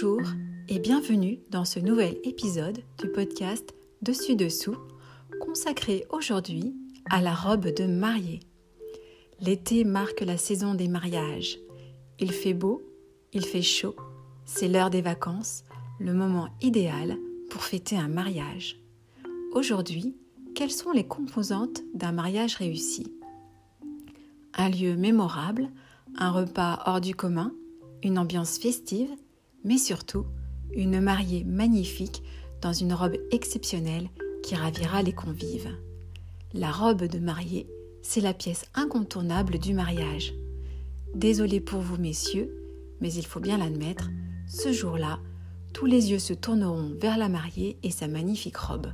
Bonjour et bienvenue dans ce nouvel épisode du podcast Dessus Dessous, consacré aujourd'hui à la robe de mariée. L'été marque la saison des mariages. Il fait beau, il fait chaud, c'est l'heure des vacances, le moment idéal pour fêter un mariage. Aujourd'hui, quelles sont les composantes d'un mariage réussi? Un lieu mémorable, un repas hors du commun, une ambiance festive, mais surtout une mariée magnifique dans une robe exceptionnelle qui ravira les convives. La robe de mariée, c'est la pièce incontournable du mariage. Désolé pour vous, messieurs, mais il faut bien l'admettre, ce jour-là, tous les yeux se tourneront vers la mariée et sa magnifique robe.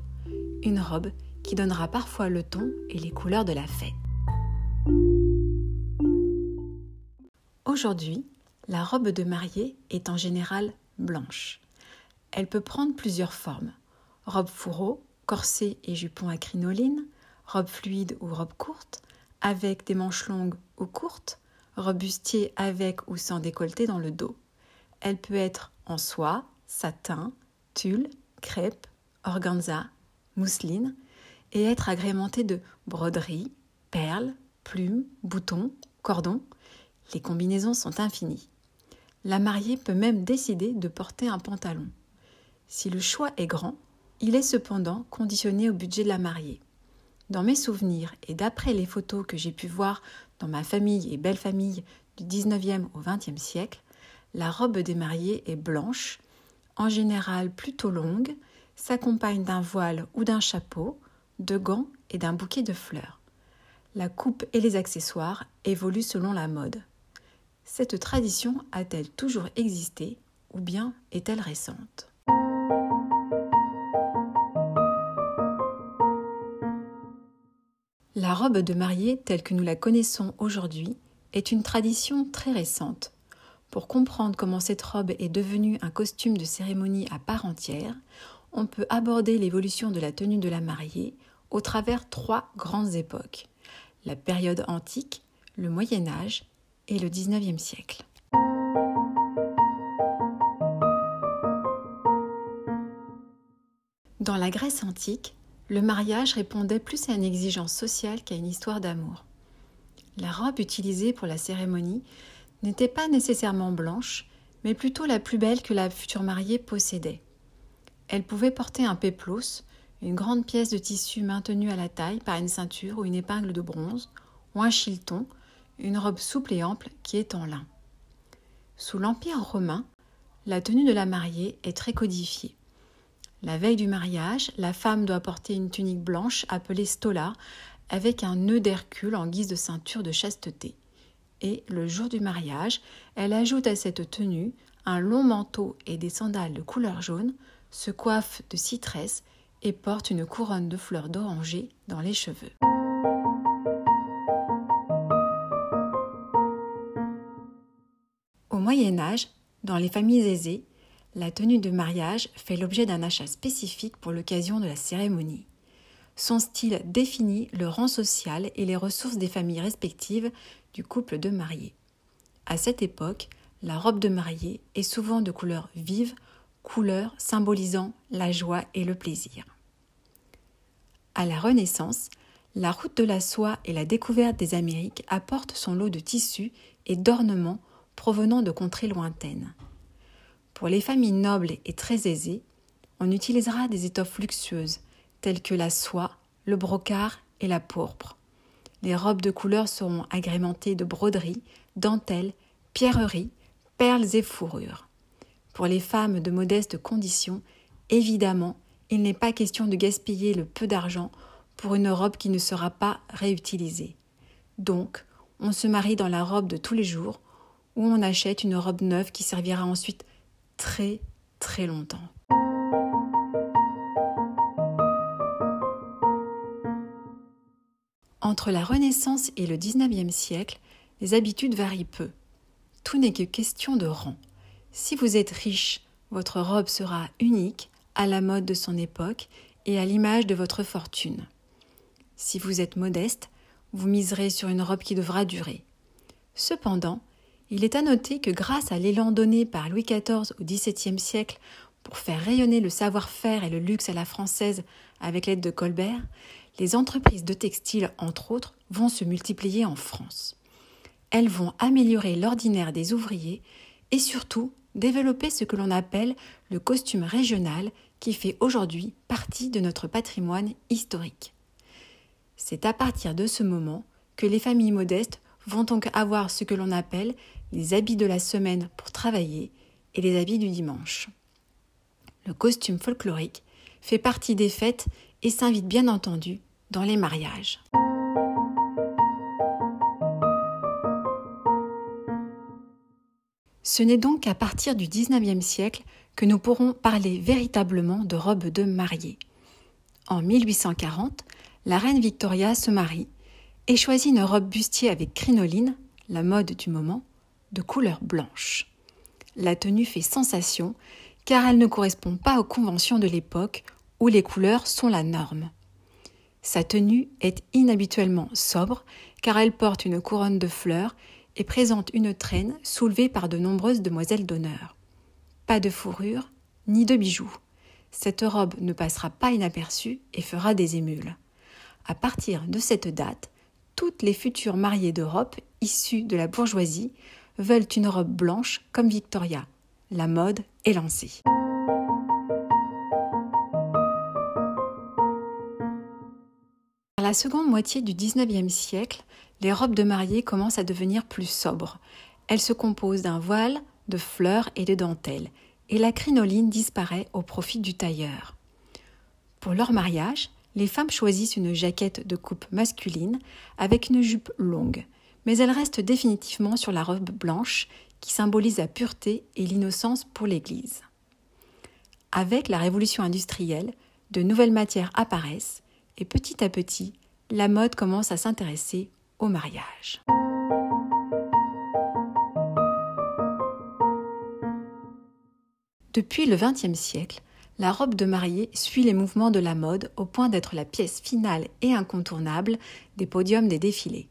Une robe qui donnera parfois le ton et les couleurs de la fête. Aujourd'hui, la robe de mariée est en général blanche. Elle peut prendre plusieurs formes. Robe fourreau, corset et jupon à crinoline, robe fluide ou robe courte, avec des manches longues ou courtes, robe bustier avec ou sans décolleté dans le dos. Elle peut être en soie, satin, tulle, crêpe, organza, mousseline et être agrémentée de broderies, perles, plumes, boutons, cordons. Les combinaisons sont infinies. La mariée peut même décider de porter un pantalon. Si le choix est grand, il est cependant conditionné au budget de la mariée. Dans mes souvenirs et d'après les photos que j'ai pu voir dans ma famille et belle famille du 19e au 20e siècle, la robe des mariées est blanche, en général plutôt longue, s'accompagne d'un voile ou d'un chapeau, de gants et d'un bouquet de fleurs. La coupe et les accessoires évoluent selon la mode. Cette tradition a-t-elle toujours existé ou bien est-elle récente? La robe de mariée telle que nous la connaissons aujourd'hui est une tradition très récente. Pour comprendre comment cette robe est devenue un costume de cérémonie à part entière, on peut aborder l'évolution de la tenue de la mariée au travers trois grandes époques la période antique, le Moyen Âge et le XIXe siècle. Dans la Grèce antique, le mariage répondait plus à une exigence sociale qu'à une histoire d'amour. La robe utilisée pour la cérémonie n'était pas nécessairement blanche, mais plutôt la plus belle que la future mariée possédait. Elle pouvait porter un péplos, une grande pièce de tissu maintenue à la taille par une ceinture ou une épingle de bronze, ou un chilton, une robe souple et ample qui est en lin. Sous l'Empire romain, la tenue de la mariée est très codifiée. La veille du mariage, la femme doit porter une tunique blanche appelée stola avec un nœud d'Hercule en guise de ceinture de chasteté. Et le jour du mariage, elle ajoute à cette tenue un long manteau et des sandales de couleur jaune, se coiffe de citresse et porte une couronne de fleurs d'oranger dans les cheveux. Moyen Âge, dans les familles aisées, la tenue de mariage fait l'objet d'un achat spécifique pour l'occasion de la cérémonie. Son style définit le rang social et les ressources des familles respectives du couple de mariés. À cette époque, la robe de mariée est souvent de couleur vive, couleur symbolisant la joie et le plaisir. À la Renaissance, la route de la soie et la découverte des Amériques apportent son lot de tissus et d'ornements provenant de contrées lointaines. Pour les familles nobles et très aisées, on utilisera des étoffes luxueuses telles que la soie, le brocart et la pourpre. Les robes de couleur seront agrémentées de broderies, dentelles, pierreries, perles et fourrures. Pour les femmes de modestes conditions, évidemment, il n'est pas question de gaspiller le peu d'argent pour une robe qui ne sera pas réutilisée. Donc, on se marie dans la robe de tous les jours ou on achète une robe neuve qui servira ensuite très très longtemps. Entre la Renaissance et le XIXe siècle, les habitudes varient peu. Tout n'est que question de rang. Si vous êtes riche, votre robe sera unique, à la mode de son époque et à l'image de votre fortune. Si vous êtes modeste, vous miserez sur une robe qui devra durer. Cependant, Il est à noter que grâce à l'élan donné par Louis XIV au XVIIe siècle pour faire rayonner le savoir-faire et le luxe à la française avec l'aide de Colbert, les entreprises de textile, entre autres, vont se multiplier en France. Elles vont améliorer l'ordinaire des ouvriers et surtout développer ce que l'on appelle le costume régional qui fait aujourd'hui partie de notre patrimoine historique. C'est à partir de ce moment que les familles modestes vont donc avoir ce que l'on appelle les habits de la semaine pour travailler et les habits du dimanche. Le costume folklorique fait partie des fêtes et s'invite bien entendu dans les mariages. Ce n'est donc qu'à partir du XIXe siècle que nous pourrons parler véritablement de robes de mariée. En 1840, la reine Victoria se marie et choisit une robe bustier avec crinoline, la mode du moment, de couleur blanche. La tenue fait sensation car elle ne correspond pas aux conventions de l'époque où les couleurs sont la norme. Sa tenue est inhabituellement sobre car elle porte une couronne de fleurs et présente une traîne soulevée par de nombreuses demoiselles d'honneur. Pas de fourrure, ni de bijoux. Cette robe ne passera pas inaperçue et fera des émules. À partir de cette date, toutes les futures mariées d'Europe issues de la bourgeoisie veulent une robe blanche comme Victoria. La mode est lancée. Dans la seconde moitié du XIXe siècle, les robes de mariée commencent à devenir plus sobres. Elles se composent d'un voile, de fleurs et de dentelles, et la crinoline disparaît au profit du tailleur. Pour leur mariage, les femmes choisissent une jaquette de coupe masculine avec une jupe longue, mais elles restent définitivement sur la robe blanche qui symbolise la pureté et l'innocence pour l'Église. Avec la révolution industrielle, de nouvelles matières apparaissent et petit à petit, la mode commence à s'intéresser au mariage. Depuis le XXe siècle, la robe de mariée suit les mouvements de la mode au point d'être la pièce finale et incontournable des podiums des défilés.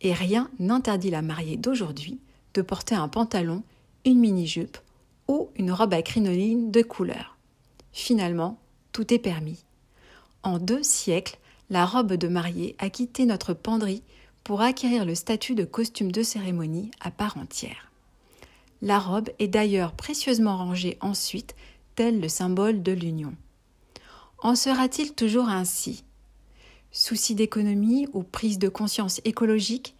Et rien n'interdit la mariée d'aujourd'hui de porter un pantalon, une mini-jupe ou une robe à crinoline de couleur. Finalement, tout est permis. En deux siècles, la robe de mariée a quitté notre penderie pour acquérir le statut de costume de cérémonie à part entière. La robe est d'ailleurs précieusement rangée ensuite le symbole de l'union? En sera-t-il toujours ainsi? Souci d'économie ou prise de conscience écologique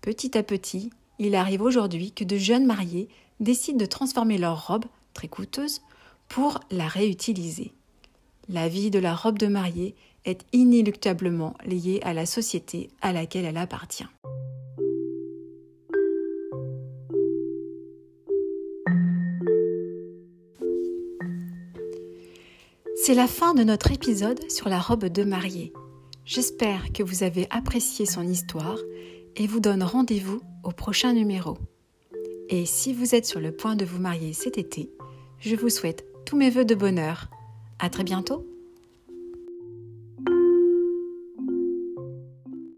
Petit à petit, il arrive aujourd'hui que de jeunes mariés décident de transformer leur robe, très coûteuse, pour la réutiliser. La vie de la robe de mariée est inéluctablement liée à la société à laquelle elle appartient. C'est la fin de notre épisode sur la robe de mariée. J'espère que vous avez apprécié son histoire et vous donne rendez-vous au prochain numéro. Et si vous êtes sur le point de vous marier cet été, je vous souhaite tous mes voeux de bonheur. À très bientôt!